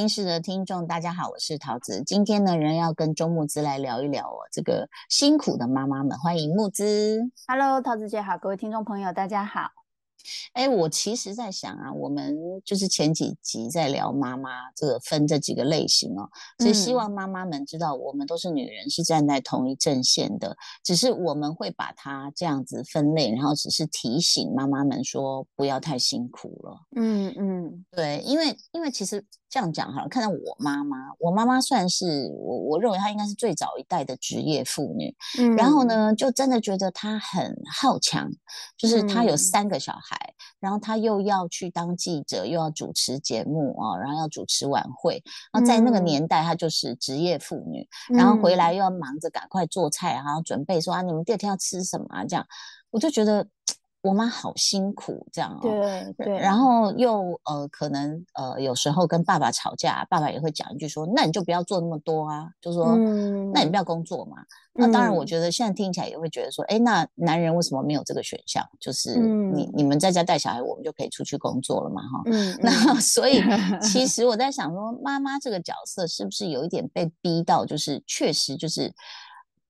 人心事的听众，大家好，我是桃子。今天呢，仍要跟周木之来聊一聊哦，这个辛苦的妈妈们，欢迎木之。Hello，桃子姐好，各位听众朋友，大家好。哎，我其实在想啊，我们就是前几集在聊妈妈这个分这几个类型哦，所以希望妈妈们知道，我们都是女人，是站在同一阵线的，只是我们会把它这样子分类，然后只是提醒妈妈们说不要太辛苦了。嗯嗯，对，因为因为其实这样讲哈，看到我妈妈，我妈妈算是我我认为她应该是最早一代的职业妇女，嗯，然后呢，就真的觉得她很好强，就是她有三个小孩。然后她又要去当记者，又要主持节目啊，然后要主持晚会。然后在那个年代，她就是职业妇女，然后回来又要忙着赶快做菜，然后准备说啊，你们第二天要吃什么啊？这样，我就觉得。我妈好辛苦，这样哦。对对。然后又呃，可能呃，有时候跟爸爸吵架，爸爸也会讲一句说：“那你就不要做那么多啊。”就说：“那你不要工作嘛。”那当然，我觉得现在听起来也会觉得说：“哎，那男人为什么没有这个选项？就是你你们在家带小孩，我们就可以出去工作了嘛？哈。嗯。那所以其 实我在想说，妈妈这个角色是不是有一点被逼到？就是确实就是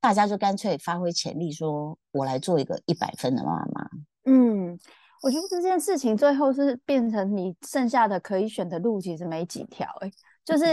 大家就干脆发挥潜力，说我来做一个一百分的妈妈。嗯，我觉得这件事情最后是变成你剩下的可以选的路其实没几条，哎，就是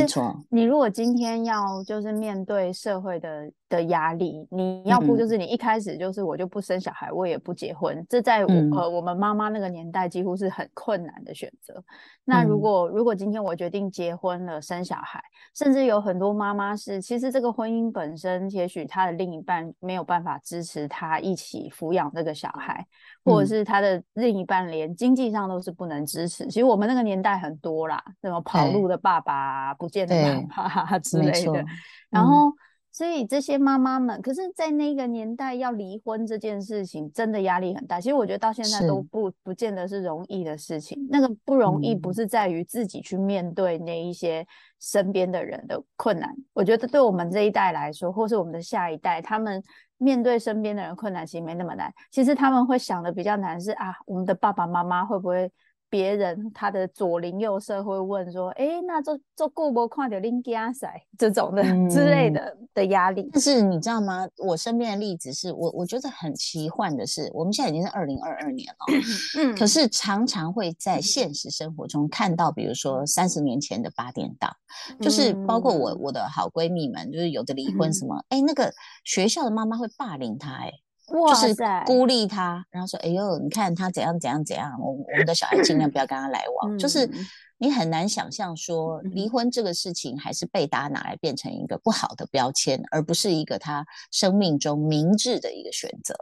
你如果今天要就是面对社会的。的压力，你要不就是你一开始就是我就不生小孩，我也不结婚，这在我呃我们妈妈那个年代几乎是很困难的选择。那如果如果今天我决定结婚了，生小孩，甚至有很多妈妈是，其实这个婚姻本身，也许她的另一半没有办法支持她一起抚养这个小孩，或者是她的另一半连经济上都是不能支持。其实我们那个年代很多啦，什么跑路的爸爸、不见的爸爸 之类的，然后。所以这些妈妈们，可是，在那个年代要离婚这件事情，真的压力很大。其实我觉得到现在都不不见得是容易的事情。那个不容易，不是在于自己去面对那一些身边的人的困难。我觉得对我们这一代来说，或是我们的下一代，他们面对身边的人困难，其实没那么难。其实他们会想的比较难是啊，我们的爸爸妈妈会不会？别人他的左邻右舍会问说：“哎，那做做顾博看到林家仔这种的之类的的压力。”但是你知道吗？我身边的例子是我我觉得很奇幻的是，我们现在已经是二零二二年了，嗯，可是常常会在现实生活中看到，比如说三十年前的八点档，就是包括我我的好闺蜜们，就是有的离婚什么，哎，那个学校的妈妈会霸凌她，哎。就是孤立他，然后说：“哎呦，你看他怎样怎样怎样，我我们的小孩尽量不要跟他来往。”就是你很难想象说，离婚这个事情还是被大家拿来变成一个不好的标签，而不是一个他生命中明智的一个选择。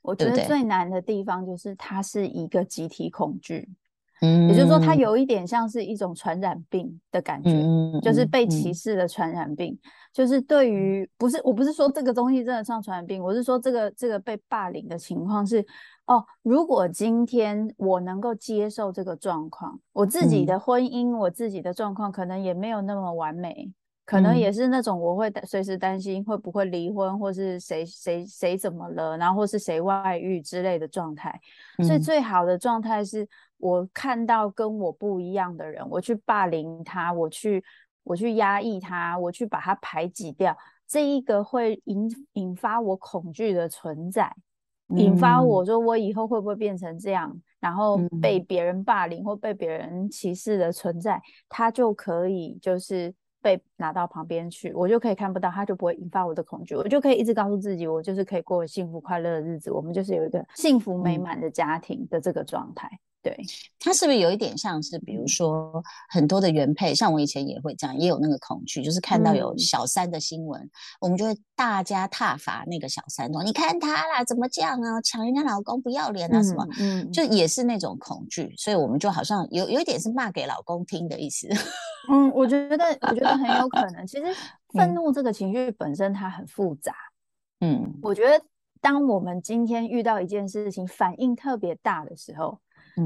我觉得最难的地方就是它是一个集体恐惧。嗯，也就是说，它有一点像是一种传染病的感觉，就是被歧。视的传染病。就是对于不是，我不是说这个东西真的像传染病，我是说这个这个被霸凌的情况是，哦，如果今天我能够接受这个状况，我自己的婚姻，我自己的状况可能也没有那么完美，可能也是那种我会随时担心会不会离婚，或是谁谁谁怎么了，然后或是谁外遇之类的状态。所以最好的状态是。我看到跟我不一样的人，我去霸凌他，我去我去压抑他，我去把他排挤掉，这一个会引引发我恐惧的存在，引发我说我以后会不会变成这样，然后被别人霸凌或被别人歧视的存在，他就可以就是被拿到旁边去，我就可以看不到，他就不会引发我的恐惧，我就可以一直告诉自己，我就是可以过幸福快乐的日子，我们就是有一个幸福美满的家庭的这个状态。对，他是不是有一点像是，比如说很多的原配，像我以前也会这样，也有那个恐惧，就是看到有小三的新闻，我们就会大家挞伐那个小三，说你看他啦，怎么这样啊，抢人家老公不要脸啊什么，嗯，就也是那种恐惧，所以我们就好像有有一点是骂给老公听的意思。嗯，我觉得我觉得很有可能，其实 愤怒这个情绪本身它很复杂。嗯，我觉得当我们今天遇到一件事情，反应特别大的时候。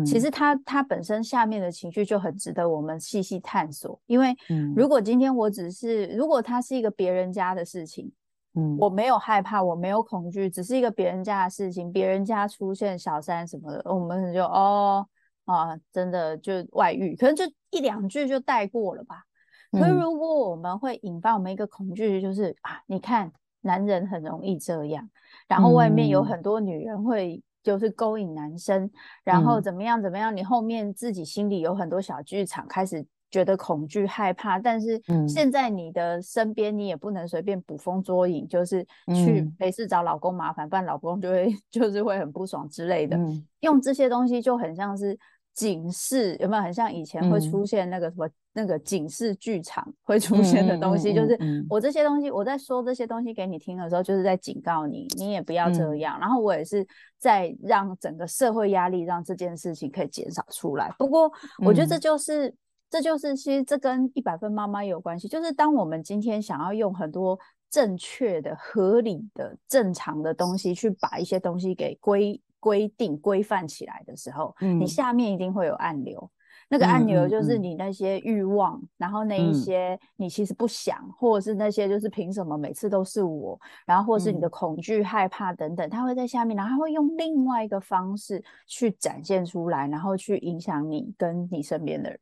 其实它它本身下面的情绪就很值得我们细细探索，因为如果今天我只是如果它是一个别人家的事情，嗯，我没有害怕，我没有恐惧，只是一个别人家的事情，别人家出现小三什么的，我们就哦啊，真的就外遇，可能就一两句就带过了吧。可是如果我们会引发我们一个恐惧，就是啊，你看男人很容易这样，然后外面有很多女人会就是勾引男生，然后怎么样怎么样，你后面自己心里有很多小剧场开始。觉得恐惧害怕，但是现在你的身边你也不能随便捕风捉影，就是去没事找老公麻烦，不然老公就会 就是会很不爽之类的。用这些东西就很像是警示，有没有很像以前会出现那个什么那个警示剧场会出现的东西？就是我这些东西我在说这些东西给你听的时候，就是在警告你，你也不要这样。然后我也是在让整个社会压力让这件事情可以减少出来。不过我觉得这就是。这就是其实这跟一百分妈妈有关系，就是当我们今天想要用很多正确的、合理的、正常的东西去把一些东西给规规定、规范起来的时候，你下面一定会有暗流。那个暗流就是你那些欲望，然后那一些你其实不想，或者是那些就是凭什么每次都是我，然后或是你的恐惧、害怕等等，它会在下面，然后会用另外一个方式去展现出来，然后去影响你跟你身边的人。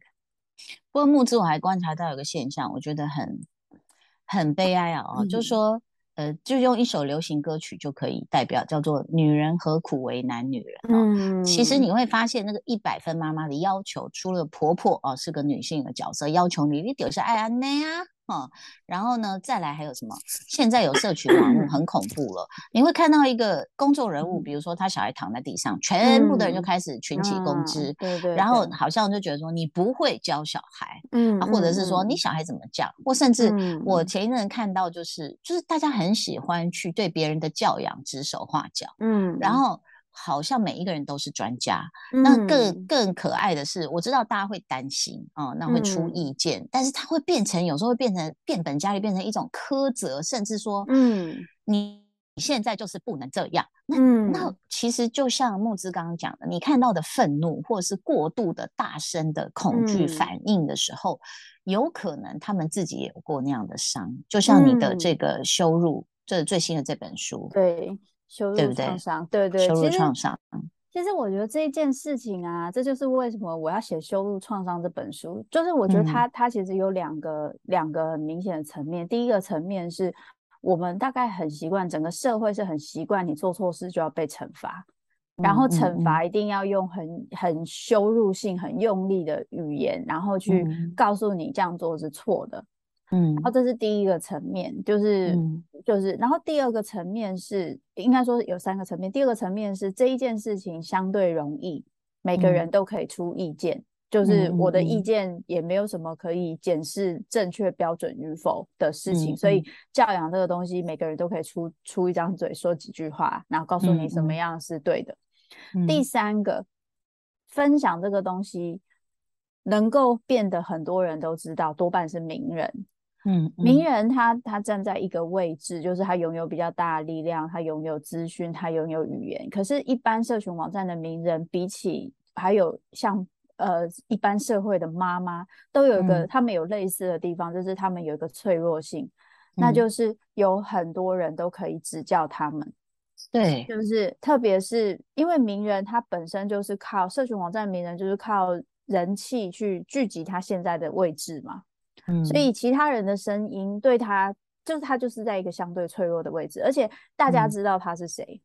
不过木之我还观察到有个现象，我觉得很很悲哀啊！哦，就是说，呃，就用一首流行歌曲就可以代表，叫做“女人何苦为难女人”。嗯，其实你会发现，那个一百分妈妈的要求，除了婆婆哦是个女性的角色，要求你你丢下爱安内啊。哦，然后呢，再来还有什么？现在有社群网络很恐怖了，你会看到一个公众人物，比如说他小孩躺在地上，全部的人就开始群起攻之，对对，然后好像就觉得说你不会教小孩，嗯，或者是说你小孩怎么教，或甚至我前一阵看到就是就是大家很喜欢去对别人的教养指手画脚，嗯，然后。好像每一个人都是专家，那更更可爱的是，我知道大家会担心哦，那会出意见，但是它会变成有时候会变成变本加厉，变成一种苛责，甚至说，嗯，你现在就是不能这样。那那其实就像木之刚刚讲的，你看到的愤怒或者是过度的大声的恐惧反应的时候，有可能他们自己也有过那样的伤，就像你的这个羞辱，这最新的这本书，对。羞辱创伤，对对，羞辱创伤。其实我觉得这一件事情啊，这就是为什么我要写《羞辱创伤》这本书。就是我觉得它它其实有两个两个很明显的层面。第一个层面是我们大概很习惯，整个社会是很习惯你做错事就要被惩罚，然后惩罚一定要用很很羞辱性、很用力的语言，然后去告诉你这样做是错的。嗯，然后这是第一个层面，就是就是，然后第二个层面是应该说有三个层面。第二个层面是这一件事情相对容易，每个人都可以出意见，就是我的意见也没有什么可以检视正确标准与否的事情，所以教养这个东西，每个人都可以出出一张嘴说几句话，然后告诉你什么样是对的。第三个，分享这个东西能够变得很多人都知道，多半是名人。嗯，名人他他站在一个位置，就是他拥有比较大的力量，他拥有资讯，他拥有语言。可是，一般社群网站的名人，比起还有像呃一般社会的妈妈，都有一个他们有类似的地方，就是他们有一个脆弱性，那就是有很多人都可以指教他们。对，就是特别是因为名人他本身就是靠社群网站名人，就是靠人气去聚集他现在的位置嘛。所以其他人的声音对他，就是他就是在一个相对脆弱的位置，而且大家知道他是谁，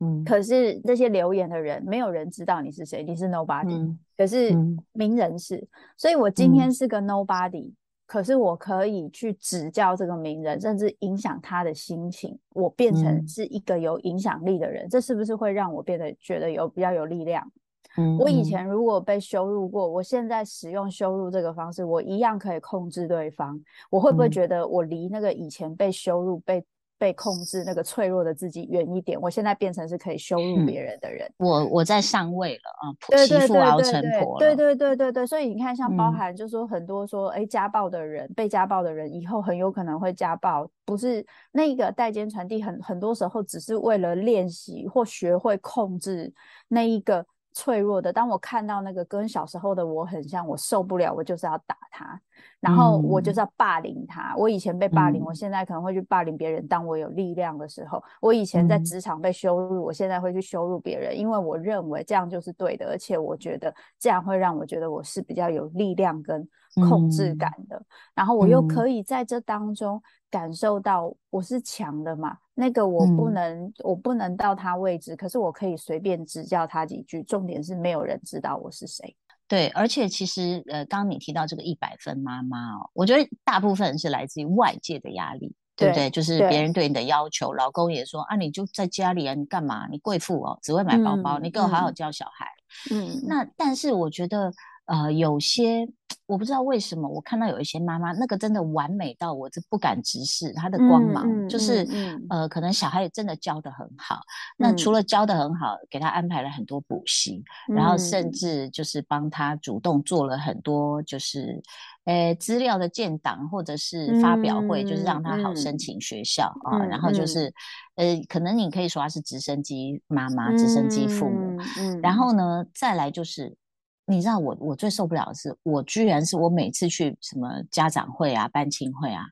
嗯，可是这些留言的人，没有人知道你是谁，你是 nobody，可是名人是，所以我今天是个 nobody，可是我可以去指教这个名人，甚至影响他的心情，我变成是一个有影响力的人，这是不是会让我变得觉得有比较有力量？嗯，我以前如果被羞辱过，我现在使用羞辱这个方式，我一样可以控制对方。我会不会觉得我离那个以前被羞辱、被被控制、那个脆弱的自己远一点？我现在变成是可以羞辱别人的人。我我在上位了啊。对对对对对对对。所以你看，像包含，就是说很多说，哎，家暴的人，被家暴的人，以后很有可能会家暴。不是，那个代间传递很很多时候只是为了练习或学会控制那一个。脆弱的。当我看到那个跟小时候的我很像，我受不了，我就是要打他，然后我就是要霸凌他。我以前被霸凌，我现在可能会去霸凌别人。当我有力量的时候，我以前在职场被羞辱，我现在会去羞辱别人，因为我认为这样就是对的，而且我觉得这样会让我觉得我是比较有力量跟控制感的。然后我又可以在这当中感受到我是强的嘛。那个我不能，我不能到他位置，可是我可以随便指教他几句。重点是没有人知道我是谁。对，而且其实呃，刚刚你提到这个一百分妈妈哦，我觉得大部分是来自于外界的压力，对不对？就是别人对你的要求，老公也说啊，你就在家里啊，你干嘛？你贵妇哦，只会买包包，你给我好好教小孩。嗯，那但是我觉得。呃，有些我不知道为什么，我看到有一些妈妈，那个真的完美到我这不敢直视她的光芒，就是呃，可能小孩也真的教的很好。那除了教的很好，给他安排了很多补习，然后甚至就是帮他主动做了很多，就是呃资料的建档或者是发表会，就是让他好申请学校啊。然后就是呃，可能你可以说他是直升机妈妈、直升机父母。然后呢，再来就是。你知道我我最受不了的是，我居然是我每次去什么家长会啊、班亲会啊，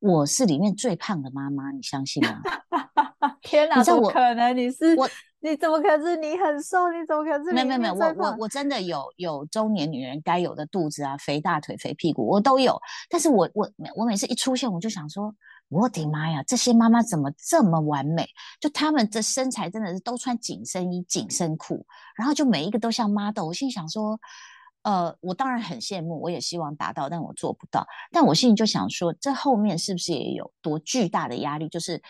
我是里面最胖的妈妈，你相信吗？天哪！怎么可能？你是我？你怎么可能是？你很瘦？你怎么可能？没有没有没有，我我我真的有有中年女人该有的肚子啊，肥大腿、肥屁股，我都有。但是我我我每次一出现，我就想说。我的妈呀，这些妈妈怎么这么完美？就她们这身材真的是都穿紧身衣、紧身裤，然后就每一个都像 model。我心想说，呃，我当然很羡慕，我也希望达到，但我做不到。但我心里就想说，这后面是不是也有多巨大的压力？就是。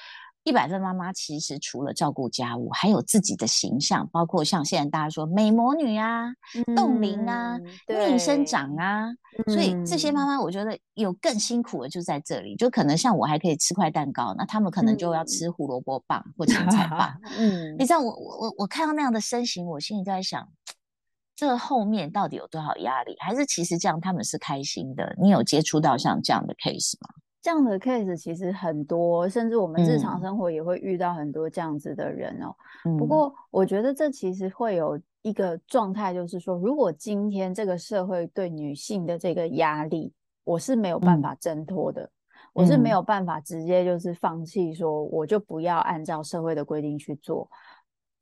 一百分妈妈其实除了照顾家务，还有自己的形象，包括像现在大家说美魔女啊、冻龄啊、逆生长啊，所以这些妈妈我觉得有更辛苦的就在这里，就可能像我还可以吃块蛋糕，那他们可能就要吃胡萝卜棒或芹菜棒。嗯，你知道我我我我看到那样的身形，我心里在想，这后面到底有多少压力？还是其实这样他们是开心的？你有接触到像这样的 case 吗？这样的 case 其实很多，甚至我们日常生活也会遇到很多这样子的人哦。不过，我觉得这其实会有一个状态，就是说，如果今天这个社会对女性的这个压力，我是没有办法挣脱的，我是没有办法直接就是放弃，说我就不要按照社会的规定去做。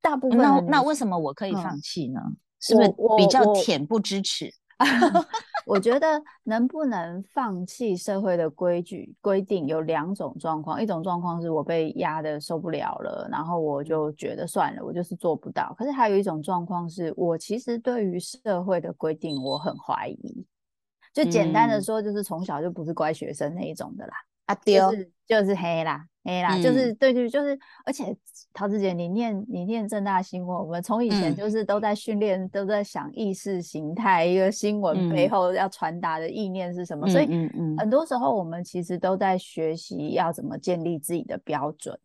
大部分那那为什么我可以放弃呢？是不是比较恬不知耻？我觉得能不能放弃社会的规矩规定有两种状况，一种状况是我被压的受不了了，然后我就觉得算了，我就是做不到。可是还有一种状况是我其实对于社会的规定我很怀疑，就简单的说就是从小就不是乖学生那一种的啦，啊丢就是黑啦。黑啦，就是对对，就是，而且陶子姐，你念你念正大新闻，我们从以前就是都在训练，都在想意识形态，一个新闻背后要传达的意念是什么，所以很多时候我们其实都在学习要怎么建立自己的标准，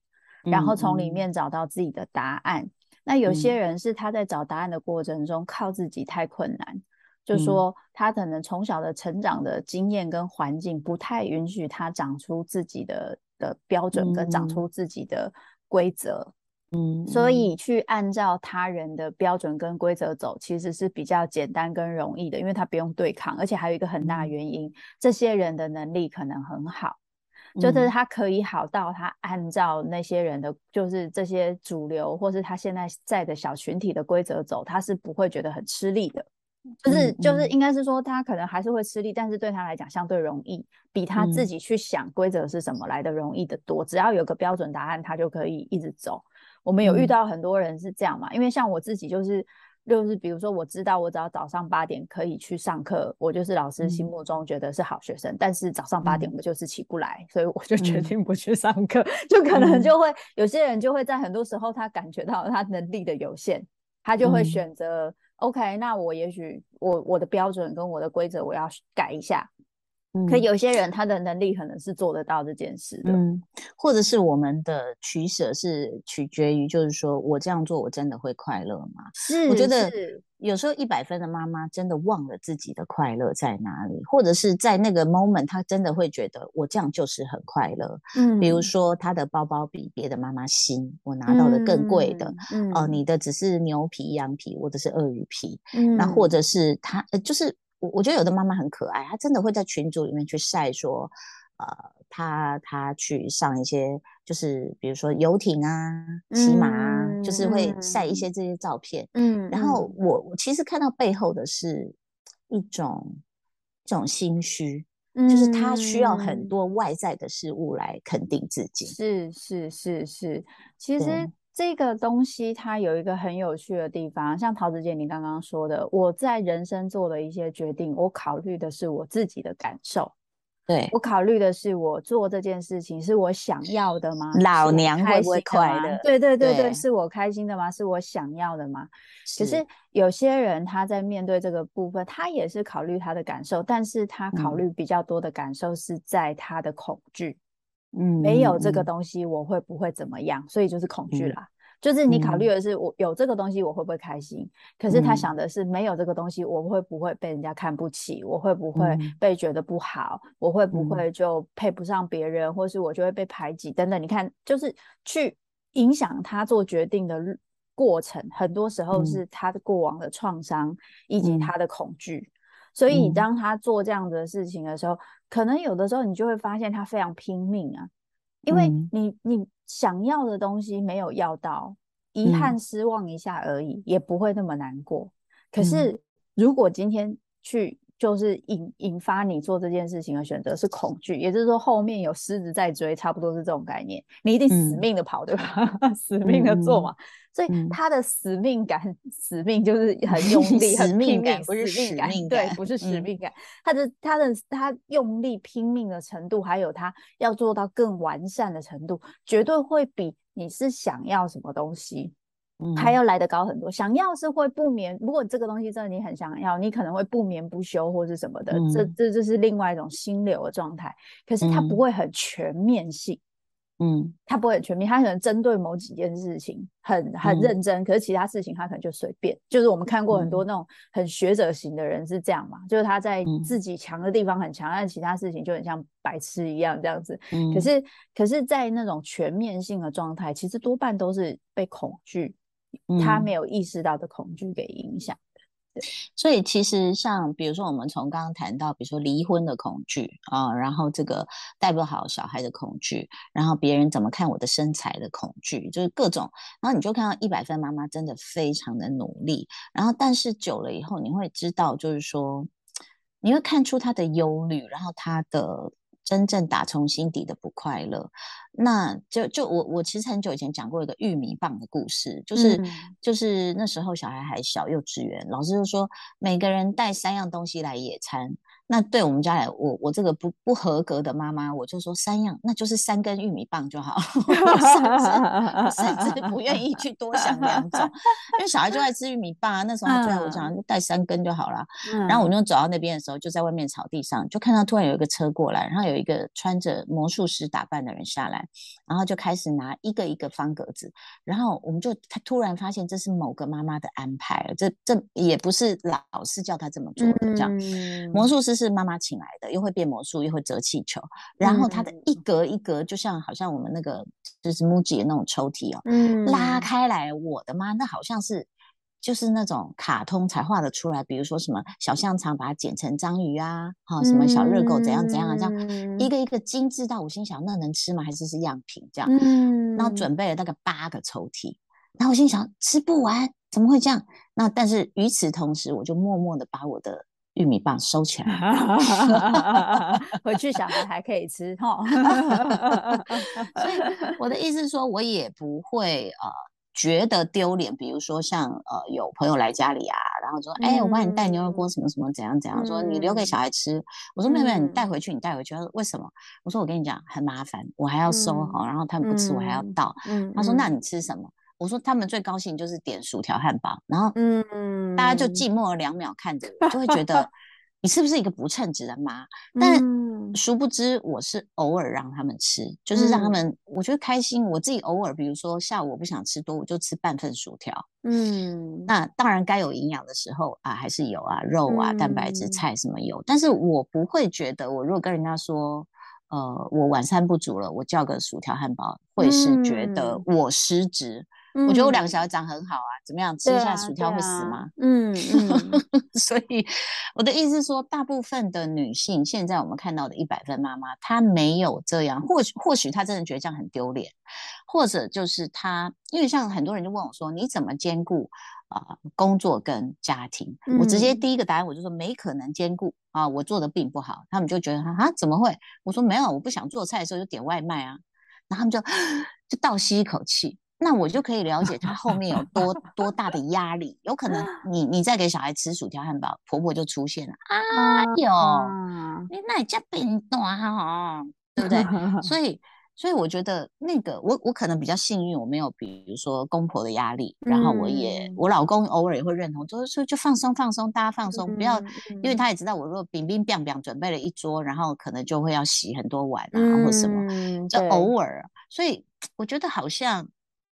然后从里面找到自己的答案。那有些人是他在找答案的过程中靠自己太困难，就说他可能从小的成长的经验跟环境不太允许他长出自己的。的标准跟长出自己的规则，嗯，所以去按照他人的标准跟规则走，其实是比较简单跟容易的，因为他不用对抗，而且还有一个很大原因，这些人的能力可能很好，就是他可以好到他按照那些人的，就是这些主流或是他现在在的小群体的规则走，他是不会觉得很吃力的。就是就是应该是说他可能还是会吃力，但是对他来讲相对容易，比他自己去想规则是什么来的容易的多。只要有个标准答案，他就可以一直走。我们有遇到很多人是这样嘛？因为像我自己就是就是比如说我知道我只要早上八点可以去上课，我就是老师心目中觉得是好学生。但是早上八点我就是起不来，所以我就决定不去上课。就可能就会有些人就会在很多时候他感觉到他能力的有限，他就会选择。OK，那我也许我我的标准跟我的规则我要改一下，可有些人他的能力可能是做得到这件事的，嗯，或者是我们的取舍是取决于，就是说我这样做我真的会快乐吗？是，我觉得有时候一百分的妈妈真的忘了自己的快乐在哪里，或者是在那个 moment 她真的会觉得我这样就是很快乐。嗯，比如说她的包包比别的妈妈新，我拿到的更贵的，嗯哦，你的只是牛皮羊皮，或者是鳄鱼皮，嗯，那或者是她呃就是。我我觉得有的妈妈很可爱，她真的会在群组里面去晒说，呃，她她去上一些，就是比如说游艇啊、骑马啊，就是会晒一些这些照片。嗯，然后我我其实看到背后的是一种这种心虚，就是她需要很多外在的事物来肯定自己。是是是是，其实。这个东西它有一个很有趣的地方，像桃子姐你刚刚说的，我在人生做的一些决定，我考虑的是我自己的感受，对我考虑的是我做这件事情是我想要的吗？老娘会不会快乐？对对对对，是我开心的吗？是我想要的吗？可是有些人他在面对这个部分，他也是考虑他的感受，但是他考虑比较多的感受是在他的恐惧。嗯，没有这个东西，我会不会怎么样？所以就是恐惧啦。就是你考虑的是我有这个东西，我会不会开心？可是他想的是没有这个东西，我会不会被人家看不起？我会不会被觉得不好？我会不会就配不上别人，或是我就会被排挤等等？你看，就是去影响他做决定的过程，很多时候是他的过往的创伤以及他的恐惧。所以当他做这样子的事情的时候，可能有的时候你就会发现他非常拼命啊，因为你你想要的东西没有要到，遗憾失望一下而已，也不会那么难过。可是如果今天去就是引引发你做这件事情的选择是恐惧，也就是说后面有狮子在追，差不多是这种概念，你一定死命的跑，对吧？死命的做嘛。所以他的使命感，使命就是很用 力，很拼命，不是使命感，对，不是使命感。他的他的他用力拼命的程度，还有他要做到更完善的程度，绝对会比你是想要什么东西，还要来得高很多。想要是会不眠，如果这个东西真的你很想要，你可能会不眠不休或是什么的，这这就是另外一种心流的状态。可是它不会很全面性。嗯，他不会很全面，他可能针对某几件事情很很认真，可是其他事情他可能就随便。就是我们看过很多那种很学者型的人是这样嘛，就是他在自己强的地方很强，但其他事情就很像白痴一样这样子。嗯，可是可是在那种全面性的状态，其实多半都是被恐惧，他没有意识到的恐惧给影响。所以其实像比如说我们从刚刚谈到，比如说离婚的恐惧啊，然后这个带不好小孩的恐惧，然后别人怎么看我的身材的恐惧，就是各种，然后你就看到一百分妈妈真的非常的努力，然后但是久了以后你会知道，就是说你会看出她的忧虑，然后她的。真正打从心底的不快乐，那就就我我其实很久以前讲过一个玉米棒的故事，就是就是那时候小孩还小，幼稚园，老师就说每个人带三样东西来野餐。那对我们家来，我我这个不不合格的妈妈，我就说三样，那就是三根玉米棒就好，甚至甚至不愿意去多想两种，因为小孩就爱吃玉米棒啊。那时候就我讲带三根就好了。然后我就走到那边的时候，就在外面草地上，就看到突然有一个车过来，然后有一个穿着魔术师打扮的人下来，然后就开始拿一个一个方格子，然后我们就他突然发现这是某个妈妈的安排，这这也不是老师叫他这么做的，这样魔术师。是妈妈请来的，又会变魔术，又会折气球，然后它的一格一格，就像好像我们那个就是 MUJI 的那种抽屉哦，嗯，拉开来，我的妈，那好像是就是那种卡通才画的出来，比如说什么小香肠把它剪成章鱼啊，哈，什么小热狗怎样怎样啊，这样一个一个精致到我心想，那能吃吗？还是是样品这样？嗯，然后准备了大概八个抽屉，然后我心想吃不完，怎么会这样？那但是与此同时，我就默默的把我的。玉米棒收起来，回去小孩还可以吃哈。所以 我的意思是说，我也不会呃觉得丢脸。比如说像呃有朋友来家里啊，然后说，哎，我帮你带牛肉锅什么什么怎样怎样，说你留给小孩吃。我说妹妹，你带回去，你带回去。他说为什么？我说我跟你讲很麻烦，我还要收好，然后他们不吃，我还要倒。他说那你吃什么？我说他们最高兴就是点薯条汉堡，然后嗯，大家就寂寞了两秒看着，就会觉得 你是不是一个不称职的妈？但殊不知我是偶尔让他们吃，就是让他们我觉得开心。我自己偶尔，比如说下午我不想吃多，我就吃半份薯条。嗯，那当然该有营养的时候啊，还是有啊，肉啊，蛋白质、菜什么有。但是我不会觉得，我如果跟人家说，呃，我晚餐不足了，我叫个薯条汉堡，会是觉得我失职。我觉得我两个小孩长很好啊，怎么样？吃一下薯条会死吗？嗯嗯。所以我的意思是说，大部分的女性，现在我们看到的一百分妈妈，她没有这样。或许或许她真的觉得这样很丢脸，或者就是她，因为像很多人就问我说，你怎么兼顾啊工作跟家庭？我直接第一个答案我就说没可能兼顾啊，我做的并不好。他们就觉得啊怎么会？我说没有，我不想做菜的时候就点外卖啊。然后他们就 就倒吸一口气。那我就可以了解他后面有 多多大的压力，有可能你你在给小孩吃薯条汉堡，婆婆就出现了，哎呦，你那家变短哈，对不对？所以所以我觉得那个我我可能比较幸运，我没有比如说公婆的压力，然后我也我老公偶尔也会认同，就是说就放松放松，大家放松，不要，因为他也知道我如果冰冰冰冰准备了一桌，然后可能就会要洗很多碗啊或什么，就偶尔，所以我觉得好像。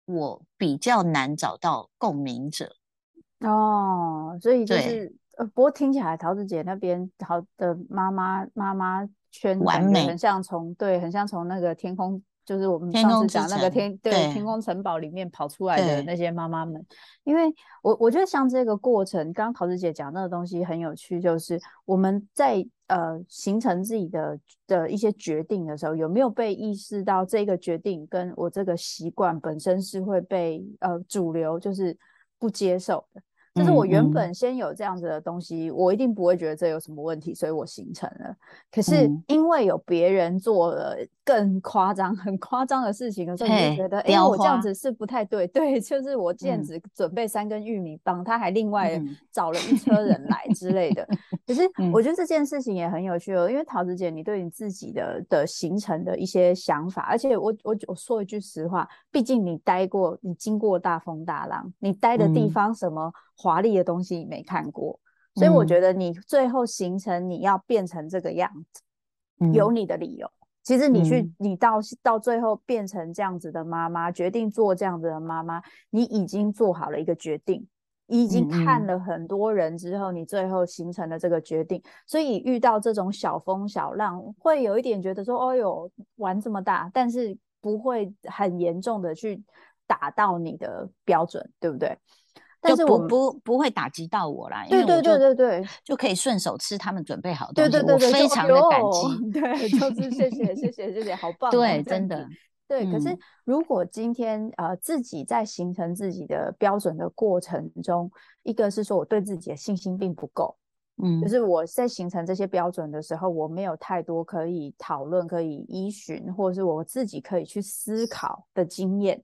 我比较难找到共鸣者。哦，所以就是呃，不过听起来桃子姐那边好的妈妈妈妈圈完美，很像从对，很像从那个天空，就是我们上次讲那个天对天空城堡里面跑出来的那些妈妈们。因为我我觉得像这个过程，刚刚桃子姐讲那个东西很有趣，就是我们在。呃，形成自己的的一些决定的时候，有没有被意识到这个决定跟我这个习惯本身是会被呃主流就是不接受的？就是我原本先有这样子的东西，我一定不会觉得这有什么问题，所以我形成了。可是因为有别人做了更夸张、很夸张的事情的时候，你就觉得，哎，我这样子是不太对。对，就是我这样子准备三根玉米棒，他还另外找了一车人来之类的。可是 我觉得这件事情也很有趣哦，因为桃子姐，你对你自己的的行程的一些想法，而且我我我说一句实话，毕竟你待过，你经过大风大浪，你待的地方什么。华丽的东西你没看过，所以我觉得你最后形成你要变成这个样子，有你的理由。其实你去，你到到最后变成这样子的妈妈，决定做这样子的妈妈，你已经做好了一个决定，已经看了很多人之后，你最后形成了这个决定。所以遇到这种小风小浪，会有一点觉得说：“哦呦，玩这么大，但是不会很严重的去打到你的标准，对不对？”就不不不会打击到我啦，对对对对对，就可以顺手吃他们准备好的东西，对对对我非常的感激。对，就 是谢谢谢谢谢谢，好 棒。对，真的对。可是如果今天呃自己在形成自己的标准的过程中，一个是说我对自己的信心并不够，嗯，就是我在形成这些标准的时候，我没有太多可以讨论、可以依循，或者是我自己可以去思考的经验。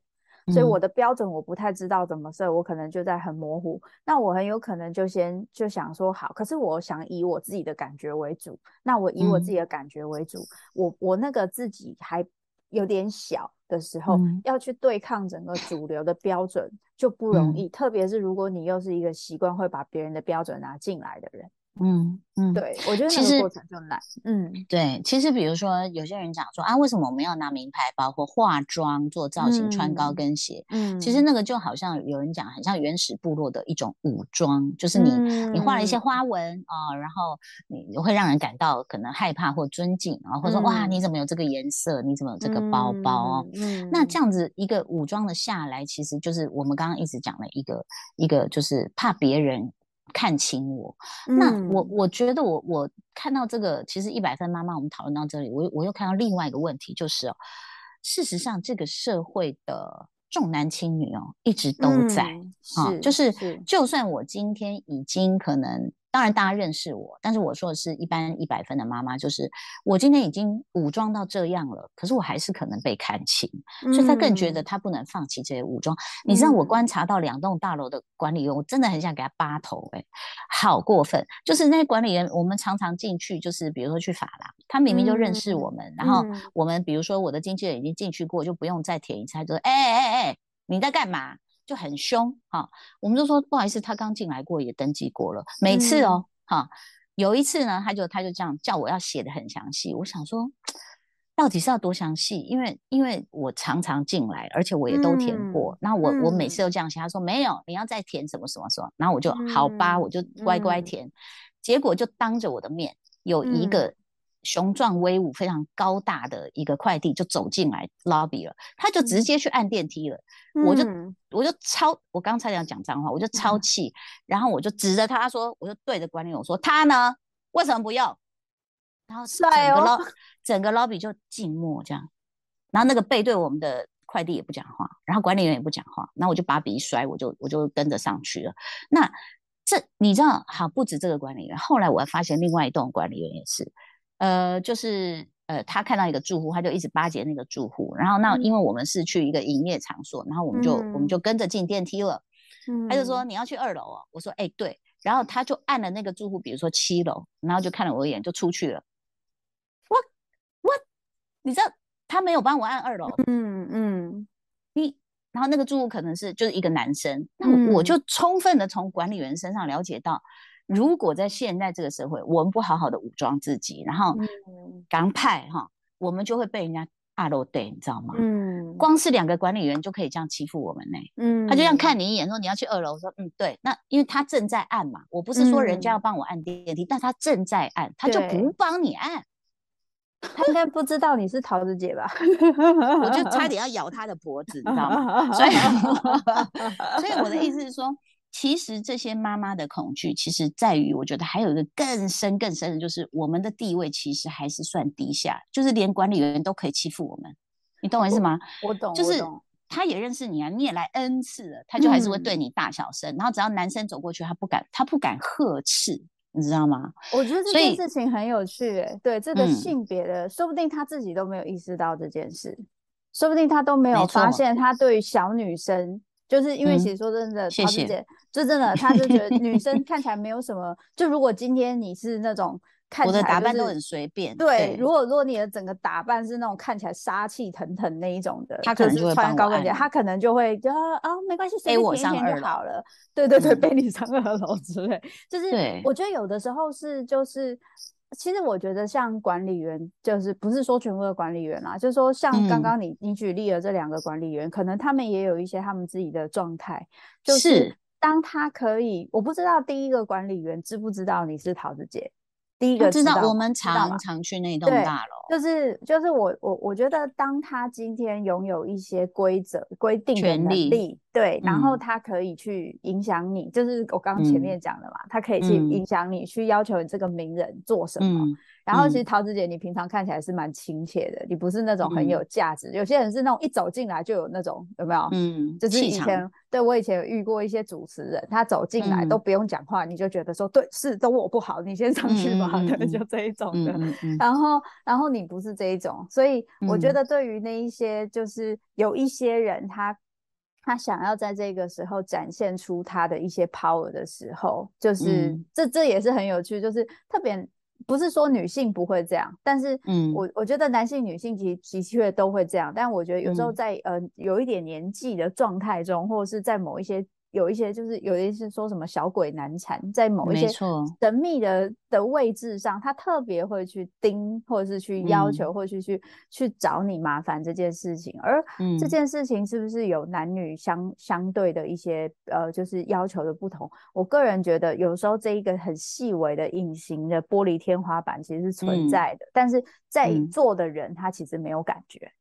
所以我的标准我不太知道怎么设，我可能就在很模糊。那我很有可能就先就想说好，可是我想以我自己的感觉为主。那我以我自己的感觉为主，我我那个自己还有点小的时候，要去对抗整个主流的标准就不容易。特别是如果你又是一个习惯会把别人的标准拿进来的人。嗯嗯，对，我觉得其实过程就难。嗯，对，其实比如说有些人讲说啊，为什么我们要拿名牌包或化妆做造型、穿高跟鞋？嗯，其实那个就好像有人讲，很像原始部落的一种武装，就是你你画了一些花纹啊，然后你会让人感到可能害怕或尊敬啊，或者说哇，你怎么有这个颜色？你怎么有这个包包？嗯，那这样子一个武装的下来，其实就是我们刚刚一直讲的一个一个，就是怕别人。看清我，那我我觉得我我看到这个，其实一百分妈妈，我们讨论到这里，我我又看到另外一个问题，就是哦，事实上这个社会的重男轻女哦，一直都在啊，就是。就算我今天已经可能。当然，大家认识我，但是我说的是一般一百分的妈妈，就是我今天已经武装到这样了，可是我还是可能被看清，所以他更觉得他不能放弃这些武装。你知道，我观察到两栋大楼的管理员，我真的很想给他扒头，哎，好过分！就是那些管理员，我们常常进去，就是比如说去法郎，他明明就认识我们，然后我们比如说我的经纪人已经进去过，就不用再填一次，他就说：“哎哎哎，你在干嘛？”就很凶哈，我们就说不好意思，他刚进来过，也登记过了，每次哦哈，有一次呢，他就他就这样叫我要写的很详细。我想说，到底是要多详细？因为因为我常常进来，而且我也都填过。那我我每次都这样写，他说没有，你要再填什么什么什么。然后我就好吧，我就乖乖填。结果就当着我的面，有一个。雄壮威武、非常高大的一个快递就走进来 lobby 了，他就直接去按电梯了。我就我就超，我刚才要讲脏话，我就超气，然后我就指着他说，我就对着管理员说：“他呢，为什么不用？”然后整个 lobby 整个 lobby 就静默这样，然后那个背对我们的快递也不讲话，然后管理员也不讲话，然后我就把笔一摔，我就我就跟着上去了。那这你知道，好不止这个管理员，后来我还发现另外一栋管理员也是。呃，就是呃，他看到一个住户，他就一直巴结那个住户。然后那因为我们是去一个营业场所，然后我们就我们就跟着进电梯了。他就说你要去二楼哦，我说哎对。然后他就按了那个住户，比如说七楼，然后就看了我一眼就出去了。我我，你知道他没有帮我按二楼。嗯嗯，你然后那个住户可能是就是一个男生，那我就充分的从管理员身上了解到。如果在现在这个社会，我们不好好的武装自己，然后刚派哈，我们就会被人家二楼对，你知道吗？嗯，光是两个管理员就可以这样欺负我们呢。嗯，他就像看你一眼，说你要去二楼，说嗯对，那因为他正在按嘛，我不是说人家要帮我按电梯，但他正在按，他就不帮你按，他应该不知道你是桃子姐吧？我就差点要咬他的脖子，你知道吗？所以，所以我的意思是说。其实这些妈妈的恐惧，其实在于，我觉得还有一个更深更深的，就是我们的地位其实还是算低下，就是连管理员都可以欺负我们，你懂我意思吗？我懂，就是他也认识你啊，你也来 N 次了，他就还是会对你大小声，然后只要男生走过去，他不敢，他不敢呵斥，你知道吗？我觉得这件事情很有趣，哎，对这个性别的，说不定他自己都没有意识到这件事，说不定他都没有发现，他对小女生。就是因为其实说真的，桃子姐就真的，她就觉得女生 看起来没有什么。就如果今天你是那种看起来打扮都很随便，对，如果如果你的整个打扮是那种看起来杀气腾腾那一种的，她可能就会穿高跟鞋，她可能就会就啊没关系，随便填填就好了。对对对，背你上二楼之类。就是我觉得有的时候是就是。其实我觉得像管理员，就是不是说全部的管理员啦，就是说像刚刚你你举例的这两个管理员，可能他们也有一些他们自己的状态，就是当他可以，我不知道第一个管理员知不知道你是桃子姐。第一个知道，我们常常去那栋大楼。就是就是我我我觉得，当他今天拥有一些规则规定的能力，对，然后他可以去影响你，就是我刚刚前面讲的嘛，他可以去影响你，去要求你这个名人做什么。然后其实桃子姐，你平常看起来是蛮亲切的，你不是那种很有价值。有些人是那种一走进来就有那种，有没有？嗯，就是以前对我以前有遇过一些主持人，他走进来都不用讲话，你就觉得说对，是都我不好，你先上去吧，对，就这一种的。然后，然后你不是这一种，所以我觉得对于那一些就是有一些人，他他想要在这个时候展现出他的一些 power 的时候，就是这这也是很有趣，就是特别。不是说女性不会这样，但是，嗯，我我觉得男性、女性其的确都会这样，但我觉得有时候在呃有一点年纪的状态中，或者是在某一些。有一些就是有一些说什么小鬼难缠，在某一些神秘的的位置上，他特别会去盯，或者是去要求，或者去去找你麻烦这件事情。而这件事情是不是有男女相相对的一些呃，就是要求的不同？我个人觉得，有时候这一个很细微的隐形的玻璃天花板其实是存在的，但是在做的人他其实没有感觉。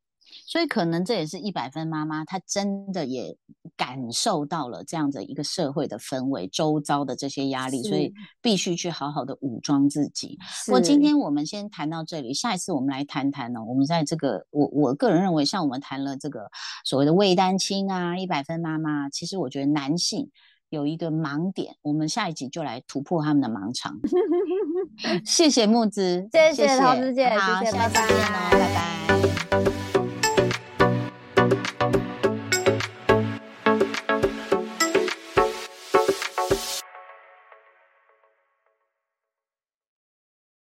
所以可能这也是一百分妈妈，她真的也感受到了这样的一个社会的氛围，周遭的这些压力，所以必须去好好的武装自己。我今天我们先谈到这里，下一次我们来谈谈呢。我们在这个我我个人认为，像我们谈了这个所谓的未单亲啊，一百分妈妈，其实我觉得男性有一个盲点，我们下一集就来突破他们的盲肠。谢谢木子，谢谢桃子姐，好，谢谢，拜拜，拜拜。